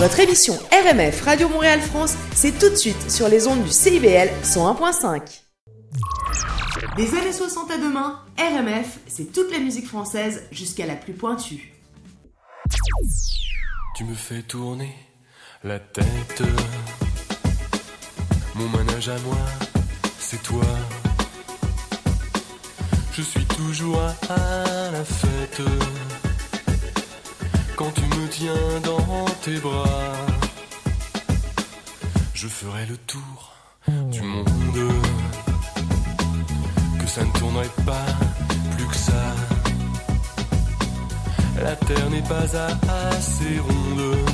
Votre émission RMF Radio Montréal France, c'est tout de suite sur les ondes du CIBL 101.5. Des années 60 à demain, RMF, c'est toute la musique française jusqu'à la plus pointue. Tu me fais tourner la tête. Mon manège à moi, c'est toi. Je suis toujours à la fête. Quand tu me tiens dans tes bras, je ferai le tour du monde. Que ça ne tournerait pas plus que ça. La terre n'est pas assez ronde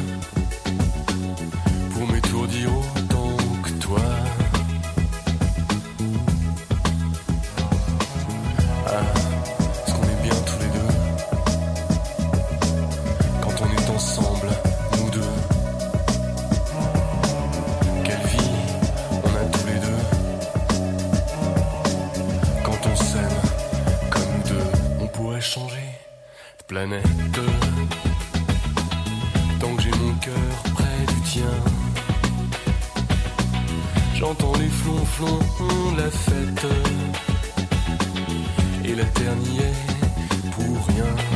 tant que j'ai mon cœur près du tien. J'entends les flonflons de la fête et la terre n'y est pour rien.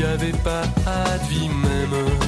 Et s'il y avait pas de vie même,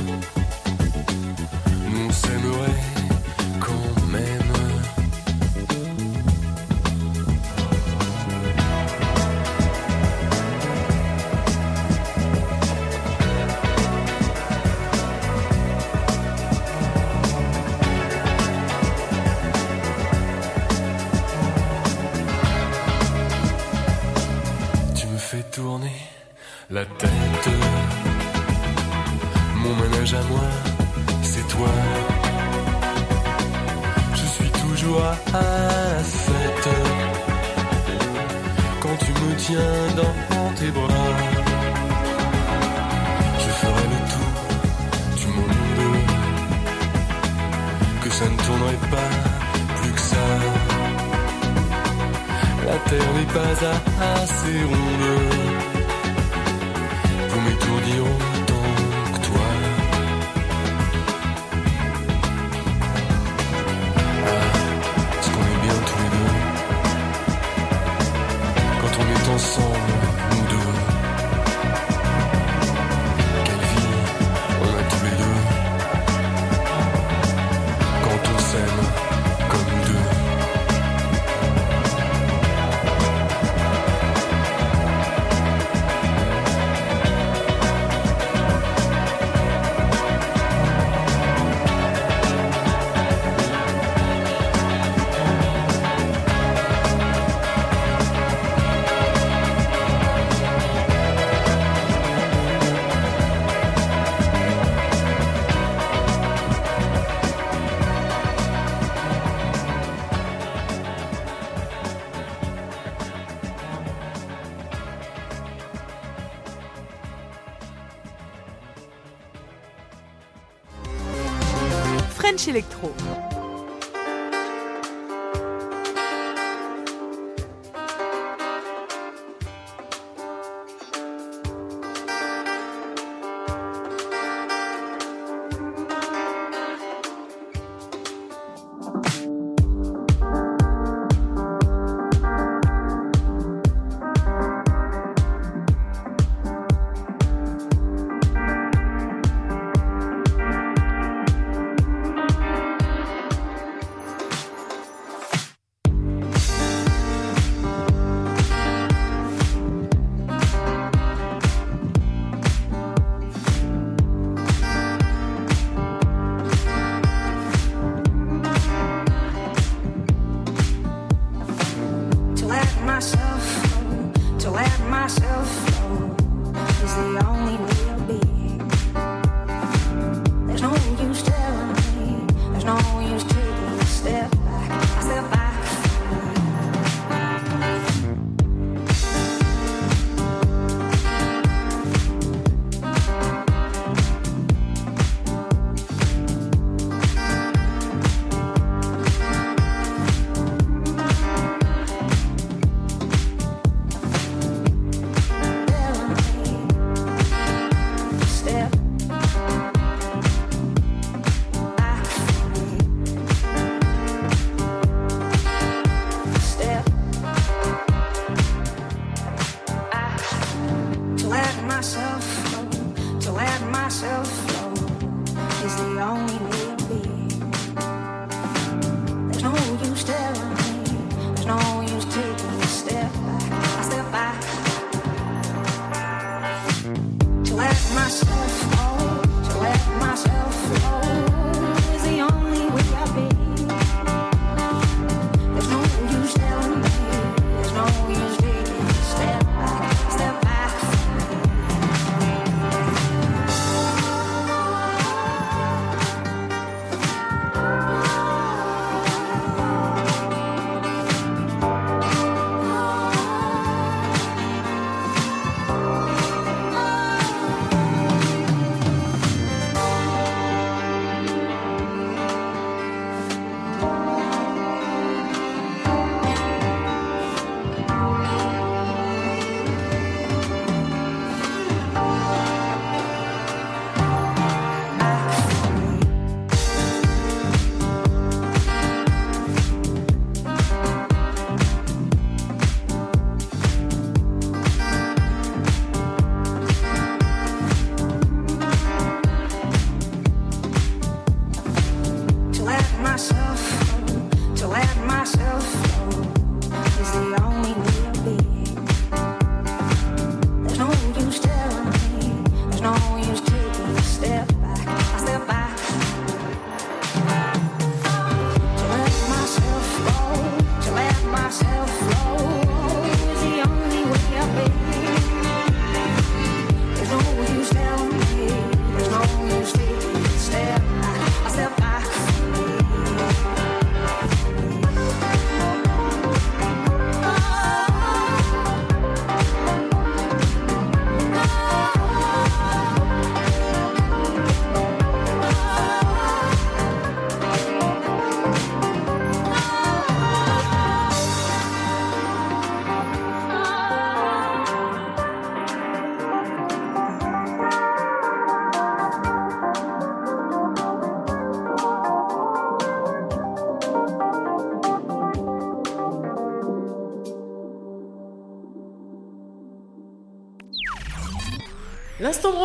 French Electro.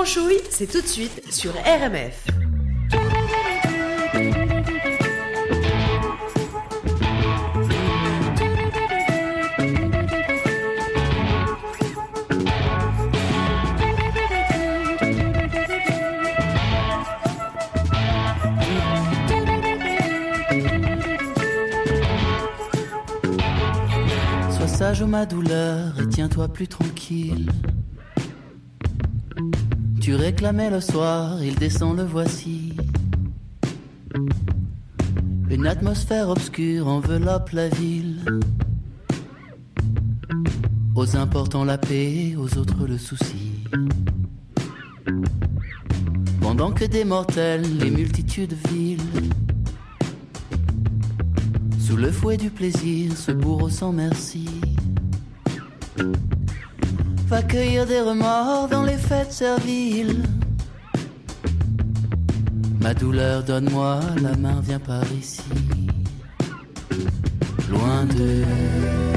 C'est tout de suite sur RMF. Sois sage ma douleur et tiens-toi plus tranquille. Tu réclamais le soir, il descend, le voici. Une atmosphère obscure enveloppe la ville. Aux importants la paix, aux autres le souci. Pendant que des mortels, les multitudes vilent. Sous le fouet du plaisir, ce bourreau sans merci va cueillir des remords dans les fêtes serviles. Ma douleur, donne-moi la main, viens par ici. Loin de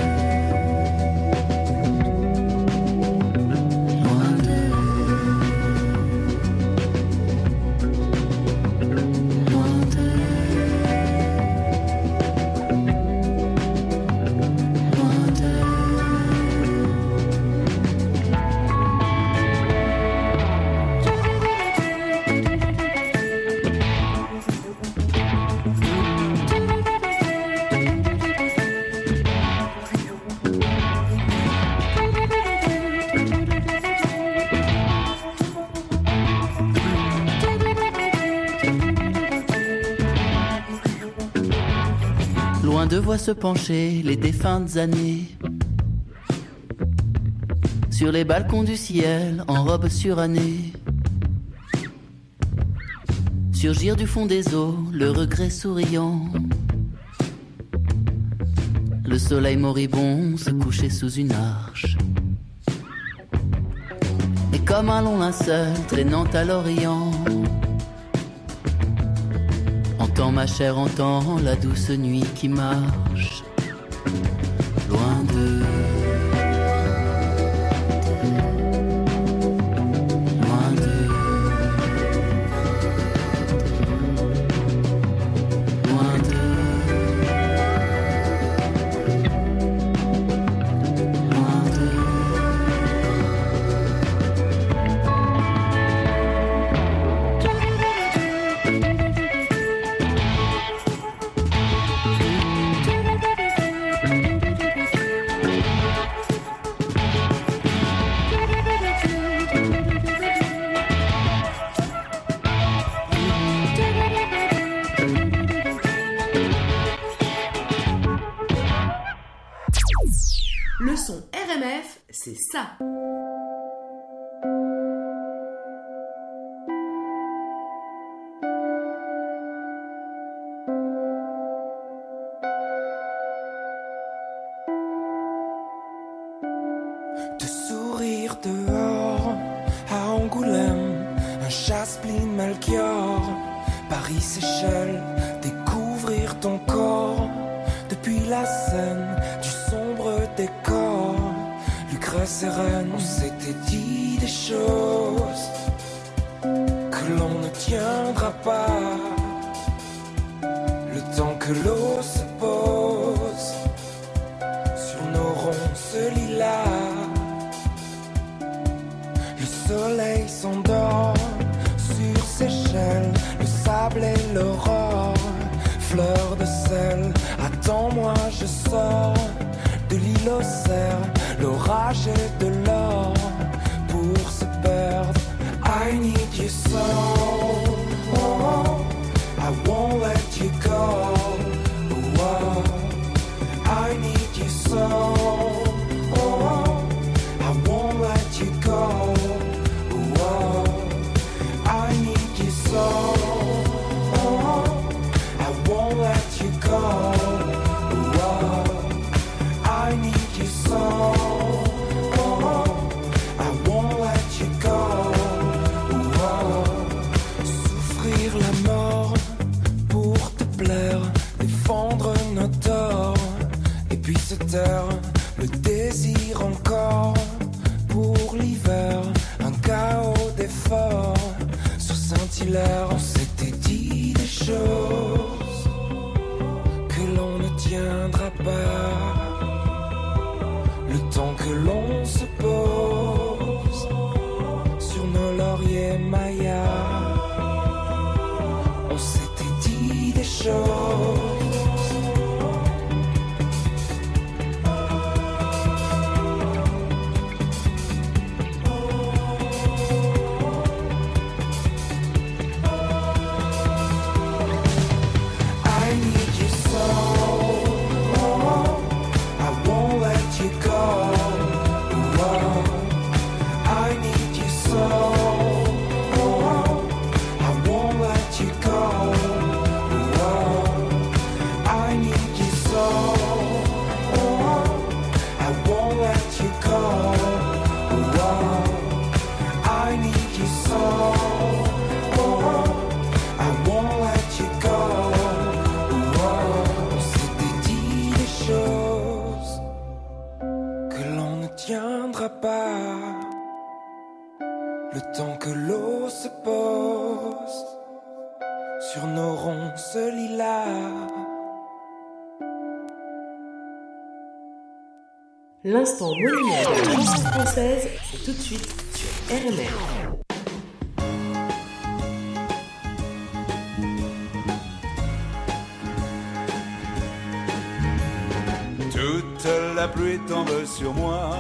se pencher les défuntes années sur les balcons du ciel en robe surannée. Surgir du fond des eaux, le regret souriant. Le soleil moribond se couchait sous une arche. Et comme un long linceul traînant à l'Orient ma chère, entend la douce nuit qui marche c'est ça. S'était dit des choses que l'on ne tiendra pas. odeur L'instant monument de la chanson française, c'est tout de suite sur RMR. Toute la pluie tombe sur moi.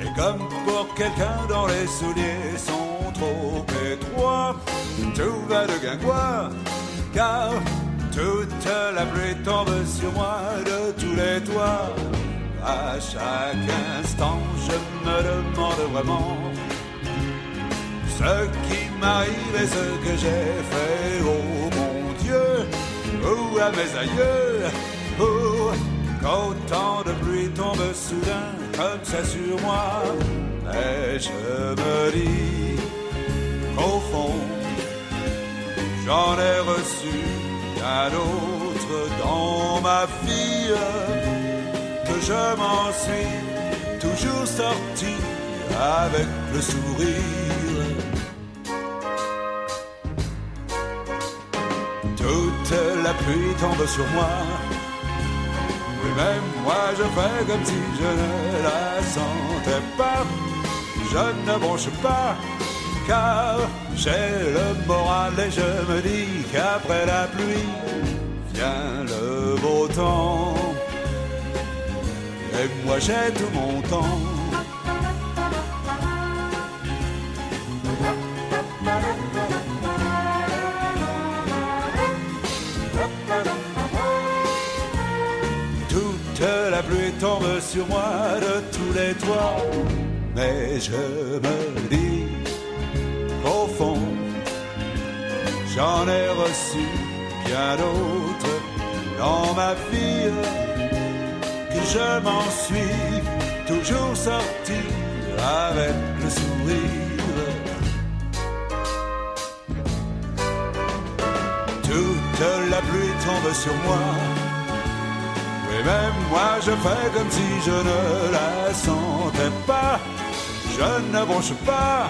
Et comme pour quelqu'un dont les souliers sont trop étroits, tout va de guingois. Car toute la pluie tombe sur moi de tous les toits. À chaque instant, je me demande vraiment ce qui m'arrive et ce que j'ai fait. Oh mon Dieu, ou à mes aïeux, oh, qu'autant de pluie tombe soudain comme ça sur moi. Et je me dis qu'au fond, j'en ai reçu un autre dans ma vie, je m'en suis toujours sorti avec le sourire. Toute la pluie tombe sur moi. Oui, même moi je fais comme si je ne la sentais pas. Je ne bronche pas, car j'ai le moral et je me dis qu'après la pluie vient le beau temps. Et moi j'ai tout mon temps. Toute la pluie tombe sur moi de tous les toits. Mais je me dis qu'au fond, j'en ai reçu bien d'autres dans ma vie, je m'en suis toujours sorti avec le sourire. Toute la pluie tombe sur moi. Et même moi je fais comme si je ne la sentais pas. Je ne bronche pas,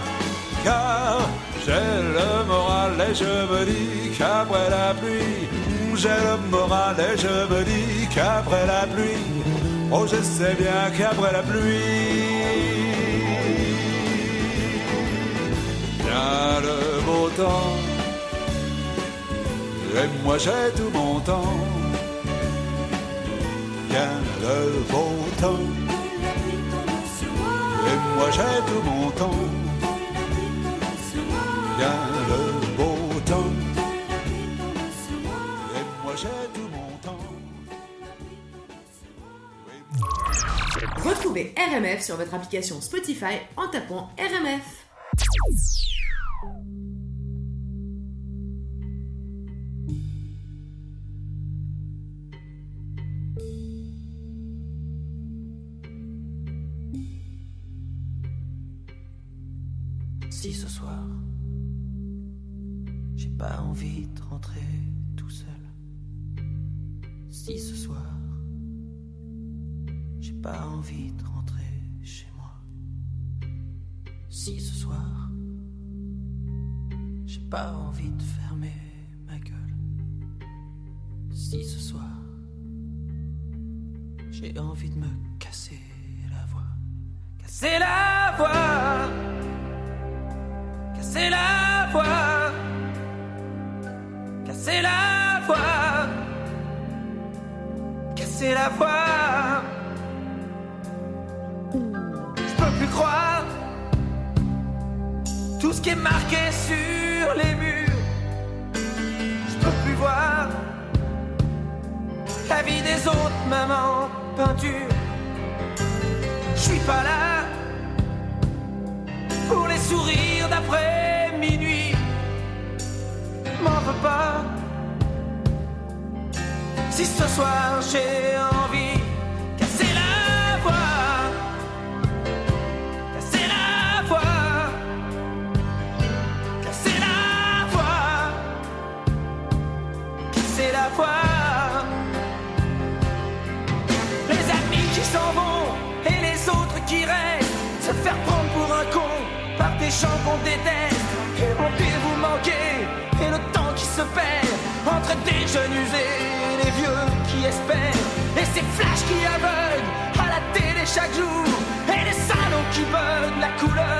car j'ai le moral et je me dis qu'après la pluie, j'ai le moral et je me dis qu'après la pluie, oh je sais bien qu'après la pluie, vient le beau temps. Et moi j'ai tout mon temps. Vient le beau temps. Et moi j'ai tout mon temps. Vient le beau temps. Et moi j'ai tout Retrouvez RMF sur votre application Spotify en tapant RMF. Si ce soir, j'ai pas envie de rentrer tout seul. Si ce soir, pas envie de rentrer chez moi. Si ce soir, j'ai pas envie de fermer ma gueule. Si ce soir, j'ai envie de me casser la voix. Casser la voix casser la voix, casser la voix, casser la voix. Tout ce qui est marqué sur les murs. Je peux plus voir la vie des autres, maman, peinture. Je suis pas là pour les sourires d'après minuit. M'en veux pas. Si ce soir j'ai envie, des gens qu'on déteste. On pire vous manquer et le temps qui se perd entre des jeunes usés et les vieux qui espèrent. Et ces flashs qui aveuglent à la télé chaque jour. Et les salons qui veulent la couleur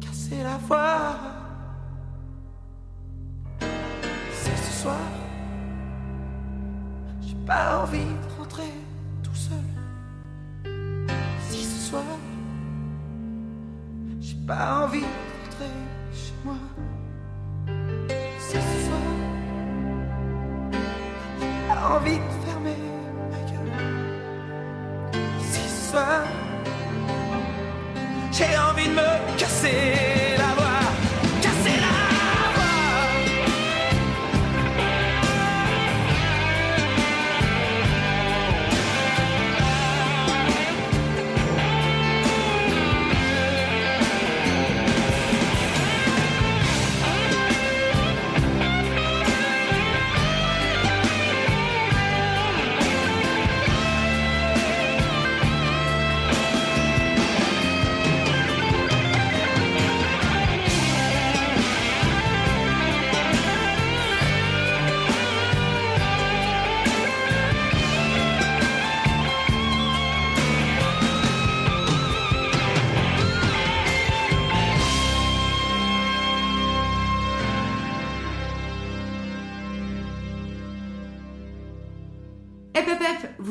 casser la voix. C'est ce soir, j'ai pas envie de rentrer tout seul. Si ce soir, j'ai pas envie de rentrer chez moi.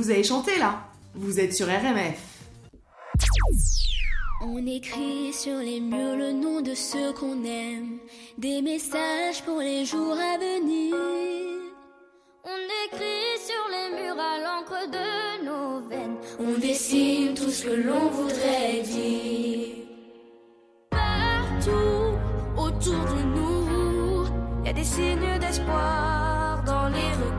Vous avez chanté là Vous êtes sur RMF. On écrit sur les murs le nom de ceux qu'on aime, des messages pour les jours à venir. On écrit sur les murs à l'encre de nos veines, on dessine tout ce que l'on voudrait dire. Partout autour de nous, il y a des signes d'espoir dans les regards.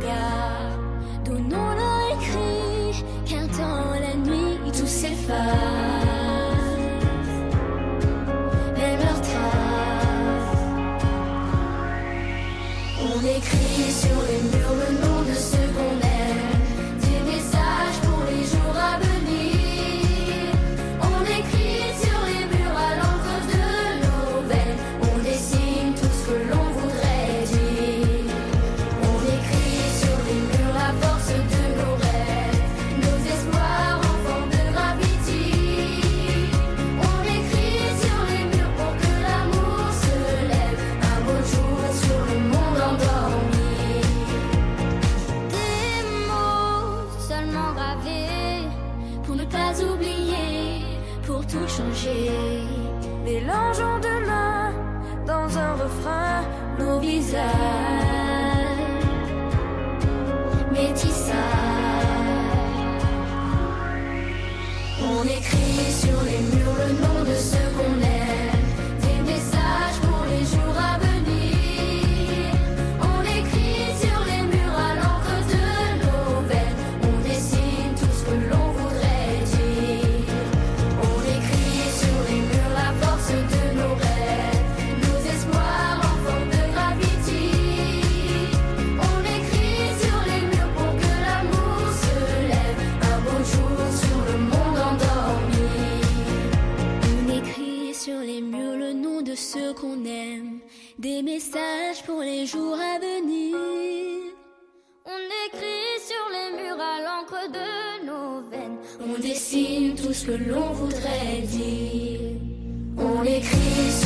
On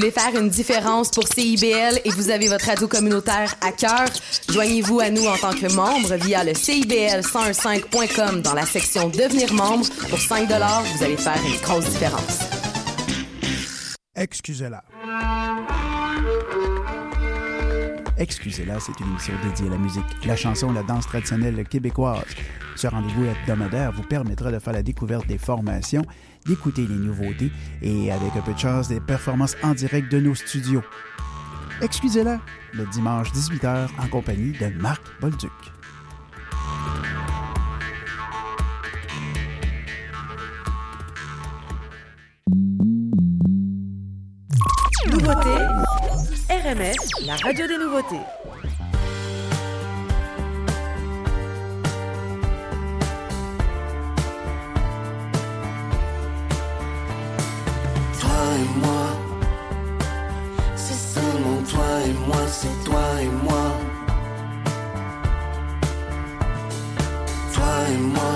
voulez faire une différence pour CIBL et vous avez votre radio communautaire à cœur? Joignez-vous à nous en tant que membre via le CIBL1015.com dans la section Devenir membre. Pour 5 vous allez faire une grosse différence. Excusez-la. Excusez-la, c'est une émission dédiée à la musique, la chanson, la danse traditionnelle québécoise. Ce rendez-vous hebdomadaire vous permettra de faire la découverte des formations, d'écouter les nouveautés et, avec un peu de chance, des performances en direct de nos studios. Excusez-la, le dimanche 18h en compagnie de Marc Bolduc. Nouveauté, La radio des nouveautés. Toi et moi, c'est seulement toi et moi, c'est toi et moi. Toi et moi,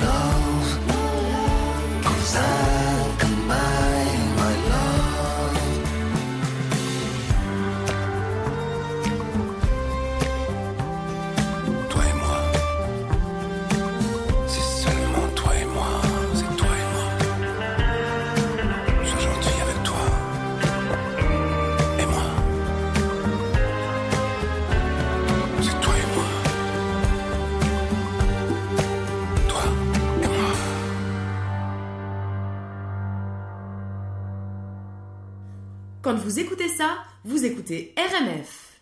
know. Écoutez RMF.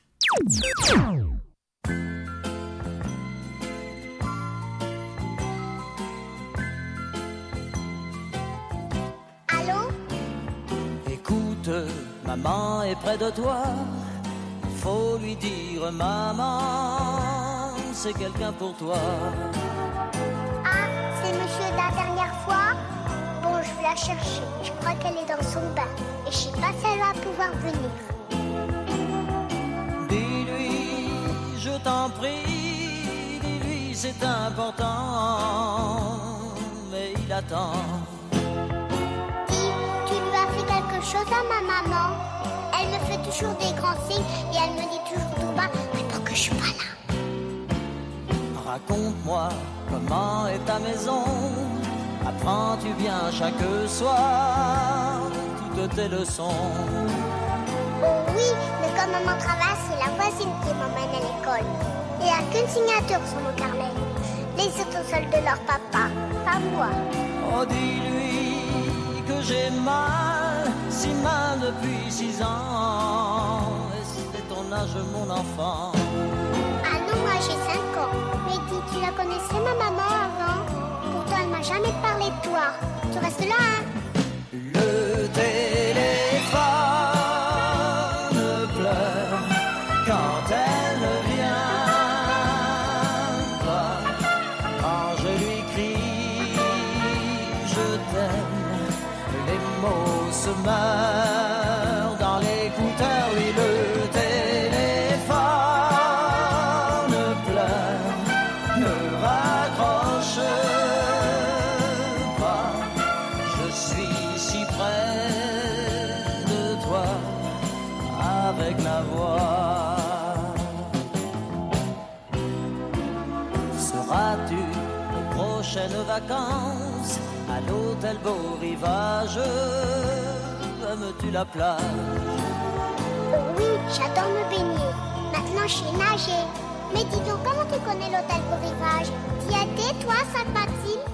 Allô? Écoute, maman est près de toi. Faut lui dire, maman, c'est quelqu'un pour toi. Ah, c'est monsieur de la dernière fois? Bon, je vais la chercher. Je crois qu'elle est dans son bain. Et je sais pas si elle va pouvoir venir. Je t'en prie, dis-lui, c'est important. Mais il attend. Dis, tu lui as fait quelque chose à ma maman? Elle me fait toujours des grands signes et elle me dit toujours tout bas, mais pour que je suis pas là. Raconte-moi comment est ta maison. Apprends-tu bien chaque soir toutes tes leçons? Oui, comme maman travaille, c'est la voisine qui m'emmène à l'école. Il n'y a qu'une signature sur mon carnet. Les autres seuls de leur papa, pas moi. Oh, dis-lui que j'ai mal, si mal depuis six ans. Et c'est ton âge, mon enfant. Ah non, moi j'ai 5 ans. Mais dis, tu la connaissais ma maman avant? Pourtant elle m'a jamais parlé de toi. Tu restes là, hein? L'hôtel Beau Rivage Aimes-tu la plage oui, j'adore me baigner. Maintenant je sais nager. Mais dis donc, comment tu connais l'hôtel Beau Rivage? T'y étais, toi, Sainte-Mathilde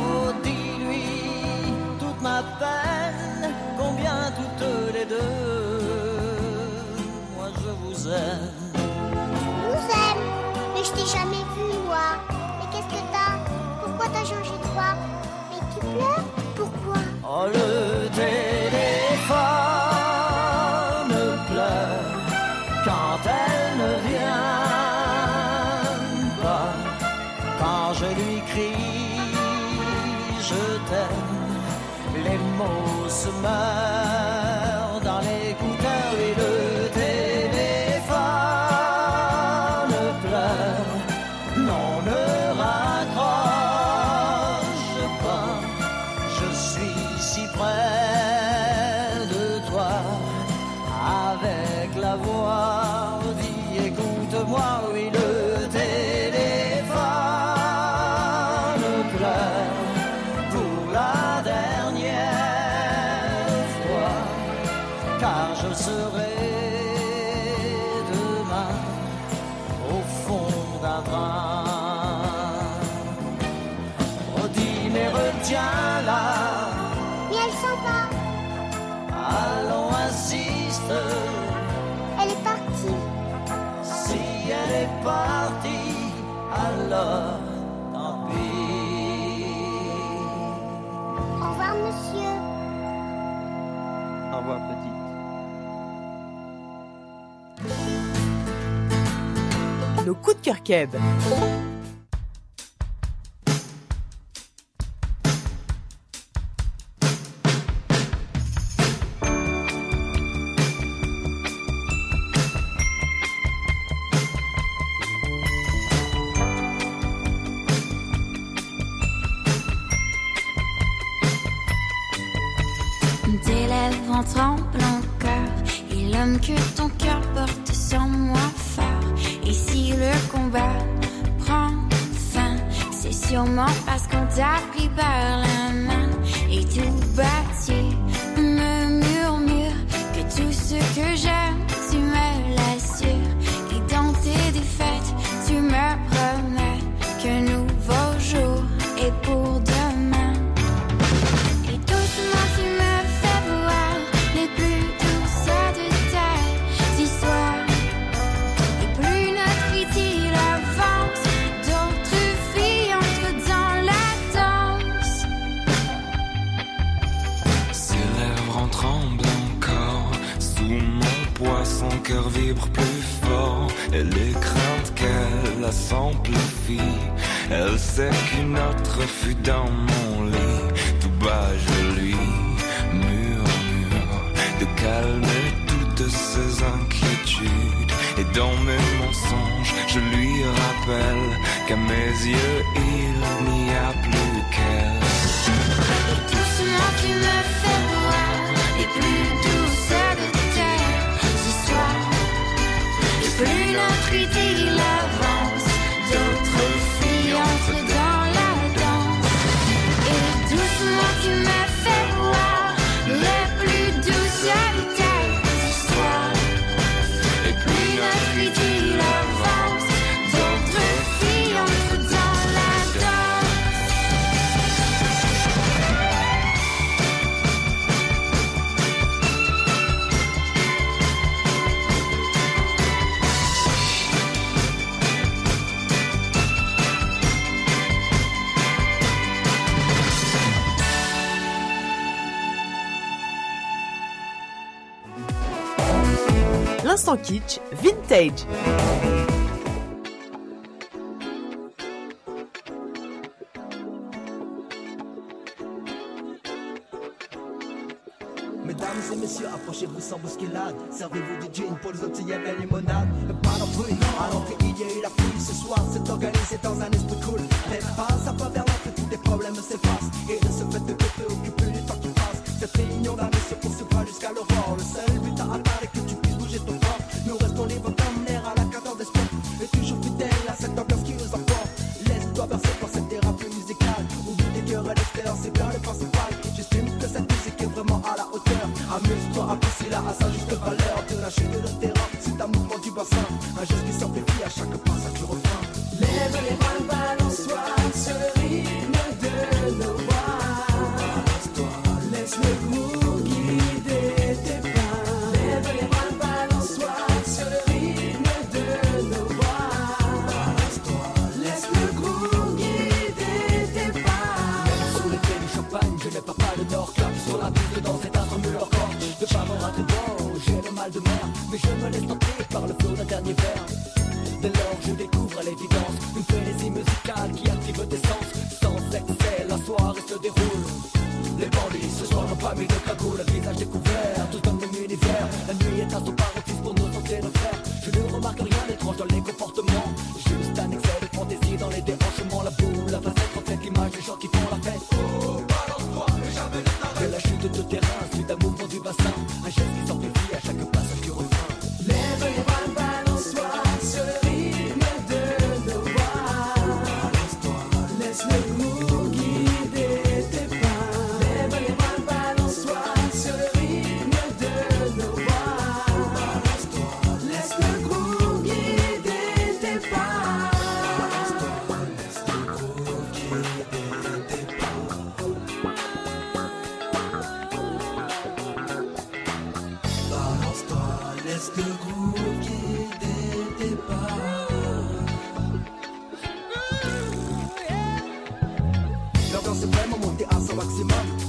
Oh, dis-lui toute ma peine, combien toutes les deux, moi je vous aime. Le téléphone pleure quand elle ne vient pas. Quand je lui crie, je t'aime, les mots se meurent tant pis. Au revoir, monsieur. Au revoir, petite. Nos coups de cœur keb. refus dans mon lit, tout bas je lui murmure de calmer toutes ses inquiétudes. Et dans mes mensonges, je lui rappelle qu'à mes yeux, il stage. Mesdames et messieurs, approchez-vous sans bousculade. Servez-vous du gin pour les obtenir la limonade. Le parapluie, à l'entrée, il y a eu la pluie. Ce soir, c'est organisé dans un esprit cool. Les pas, ça pas vers l'entrée, tous les problèmes s'effacent. Et de ce fait de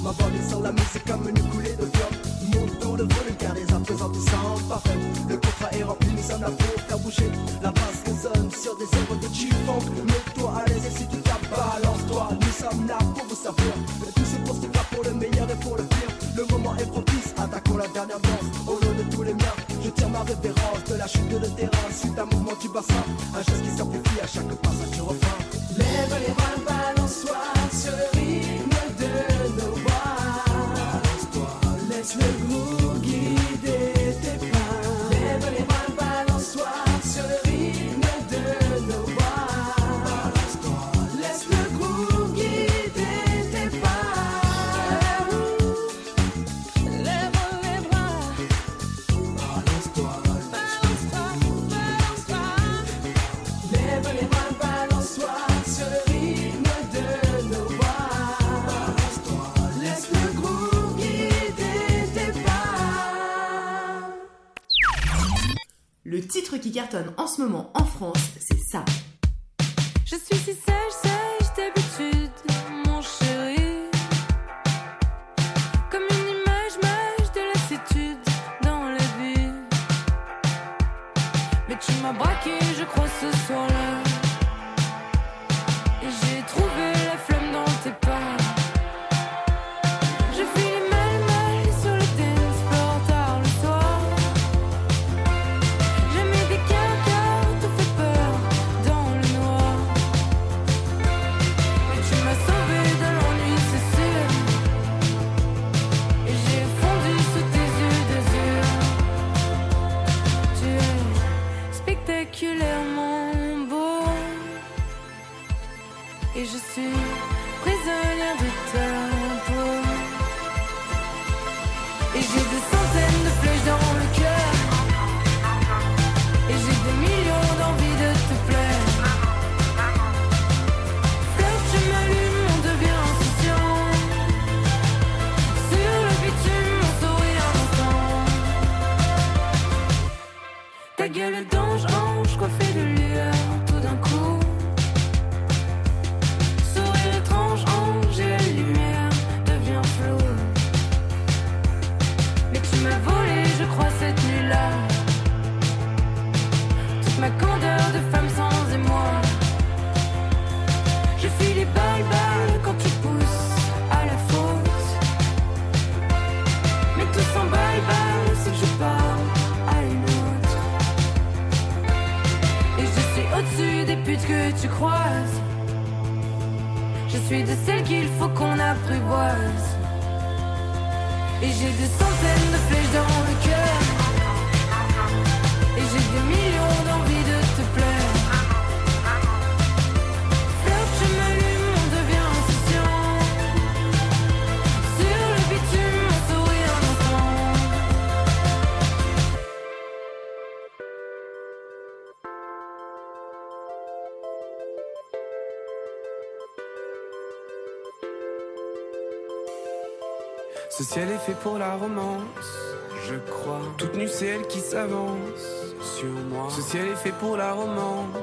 Ma voix descend la musique comme une coulée de viol. Monte dans le volume car les à présent sembles parfait. Le contrat est rempli, nous sommes là pour faire bouger. La basse résonne sur des œuvres de G-Funk. Mets-toi à l'aise et si tu tapes, balance-toi. Nous sommes là pour vous servir. Tout se pour se faire pour le meilleur et pour le pire. Le moment est propice, attaquons la dernière danse. Ma révérence de la chute de terrain. Suite à un mouvement du bassin, un geste qui s'amplifie à chaque passage du refrain. Lève les bras, balance-toi sur le rythme de nos voix. Laisse le groove Le titre qui cartonne en ce moment en France, c'est ça. Fait pour la romance, je crois. Toute nue, c'est elle qui s'avance sur moi. Ce ciel est fait pour la romance,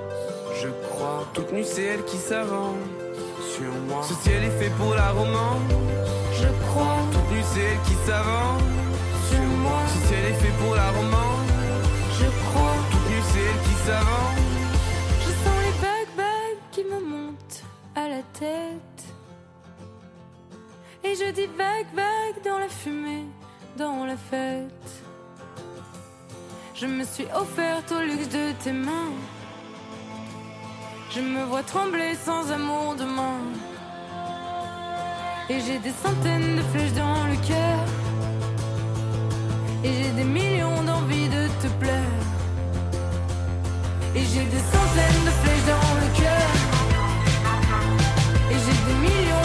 je crois. Toute nue, c'est elle qui s'avance sur moi. Ce ciel est fait pour la romance, je crois. Toute nue, c'est elle qui s'avance sur moi. Ce ciel est fait pour la romance, je crois. Toute nue, c'est elle qui s'avance. Je sens les vagues qui me montent à la tête. Et je dis vague, vague dans la fumée, dans la fête. Je me suis offerte au luxe de tes mains. Je me vois trembler sans amour demain. Et j'ai des centaines de flèches dans le cœur. Et j'ai des millions d'envies de te plaire. Et j'ai des centaines de flèches dans le cœur. Et j'ai des millions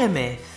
RMF.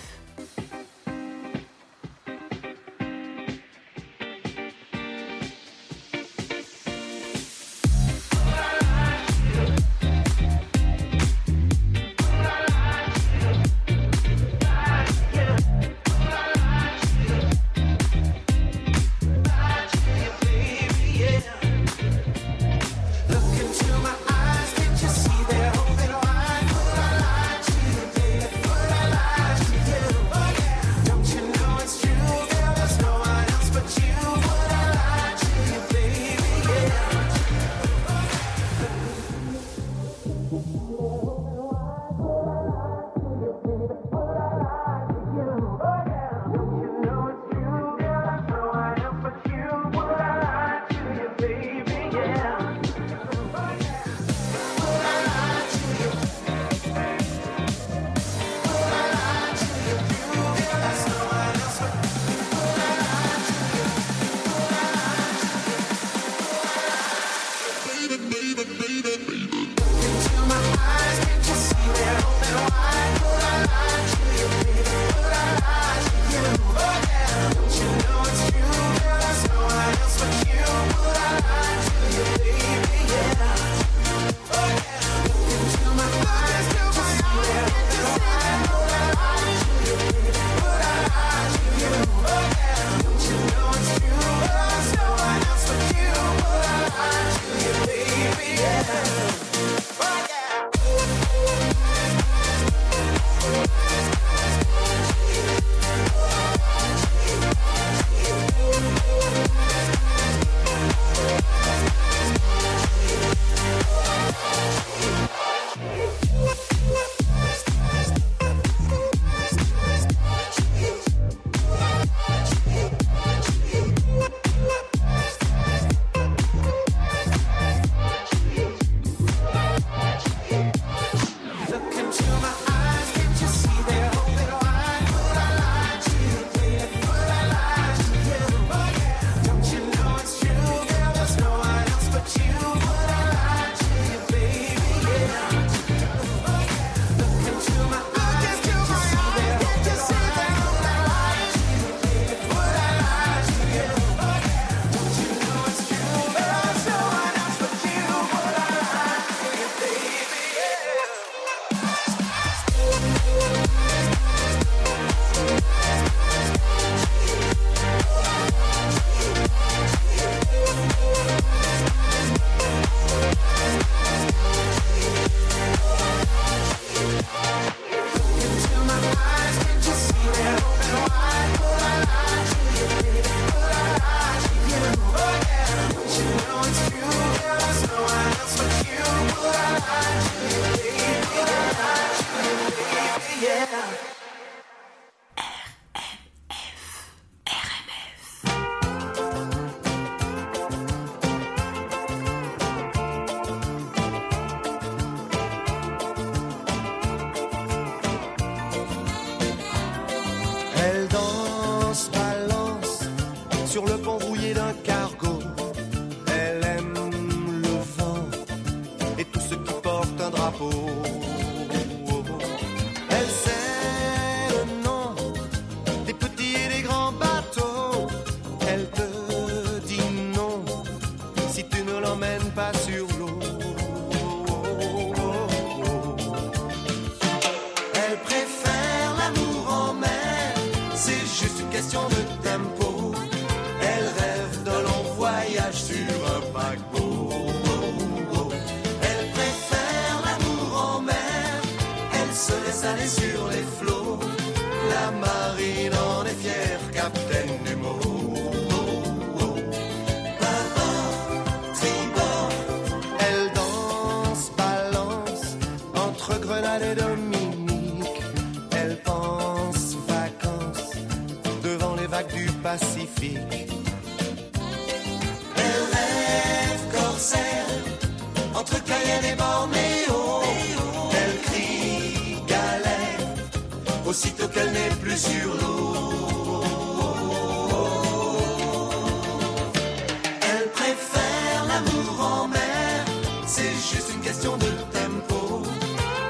Question de tempo.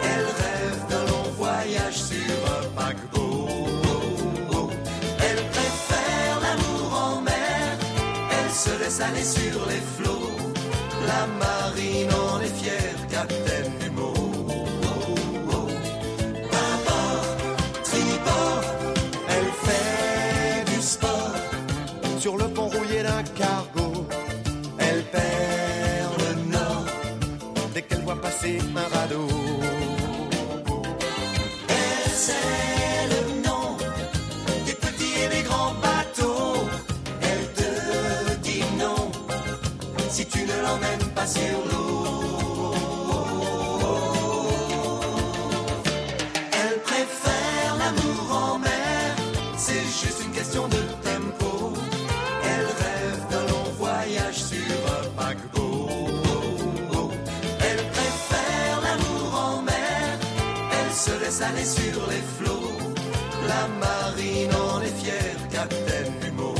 Elle rêve d'un long voyage sur un paquebot. Elle préfère l'amour en mer, elle se laisse aller sur les flots. La marine en est fière, capitaine du passer un. Sur les flots. La marine en est fière, capitaine du mot.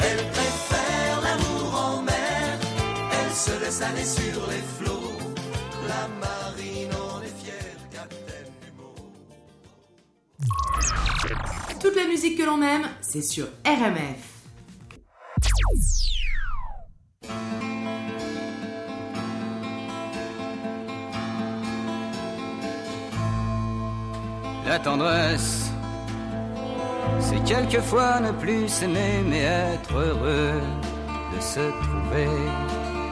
Elle préfère l'amour en mer, elle se laisse aller sur les flots. La marine en est fière, capitaine du mot. Toute la musique que l'on aime, c'est sur RMF. Tendresse, c'est quelquefois ne plus s'aimer mais être heureux de se trouver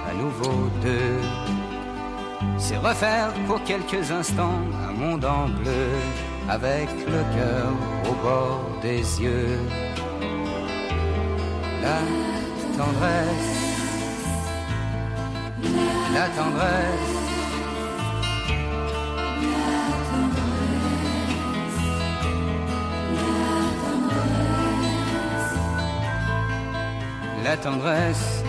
à nouveau deux. C'est refaire pour quelques instants un monde en bleu avec le cœur au bord des yeux. La tendresse, la tendresse. Tendresse,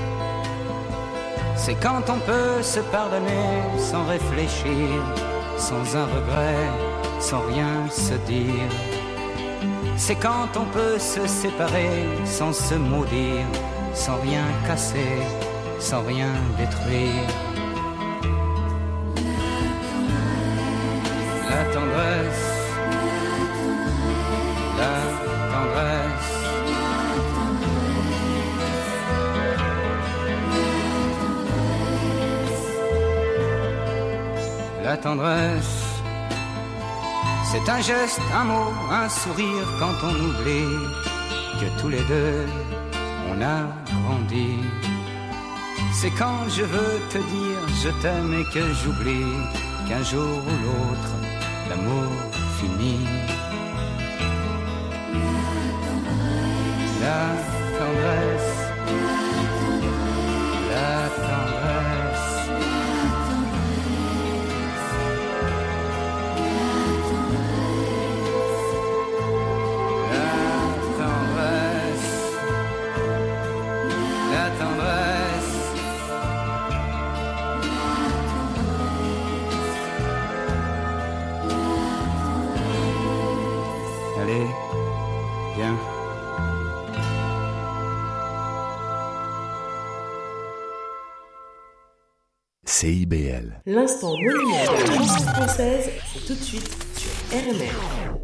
c'est quand on peut se pardonner sans réfléchir, sans un regret, sans rien se dire. C'est quand on peut se séparer sans se maudire, sans rien casser, sans rien détruire. C'est un geste, un mot, un sourire quand on oublie que tous les deux on a grandi. C'est quand je veux te dire je t'aime et que j'oublie qu'un jour ou l'autre l'amour finit. CIBL. L'instant monument de la française, c'est tout de suite sur RMF.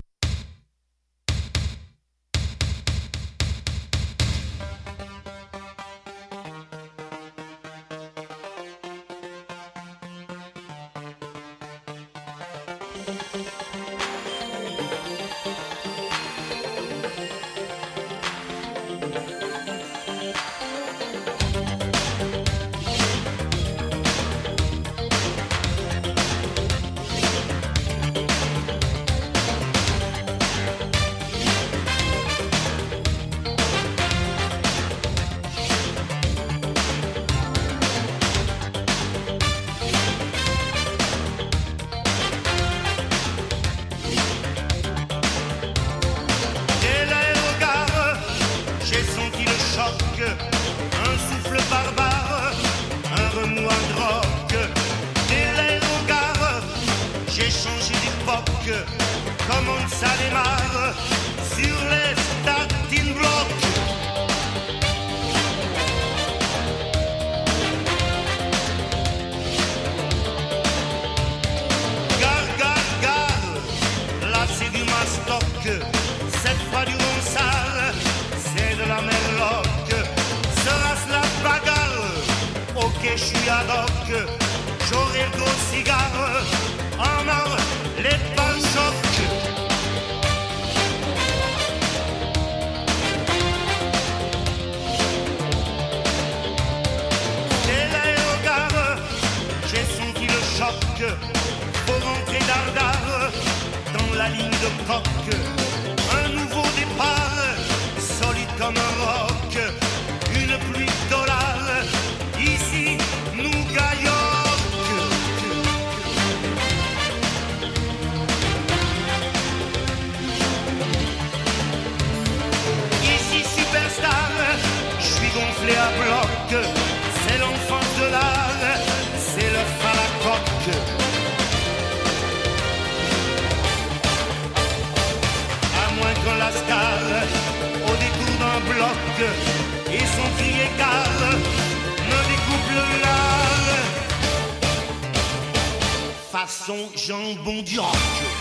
Choc. Faut rentrer dardard dans la ligne de coque. Un nouveau départ, solide comme un roc. Et son cri égal me découpe lard. Façon jambon du roc.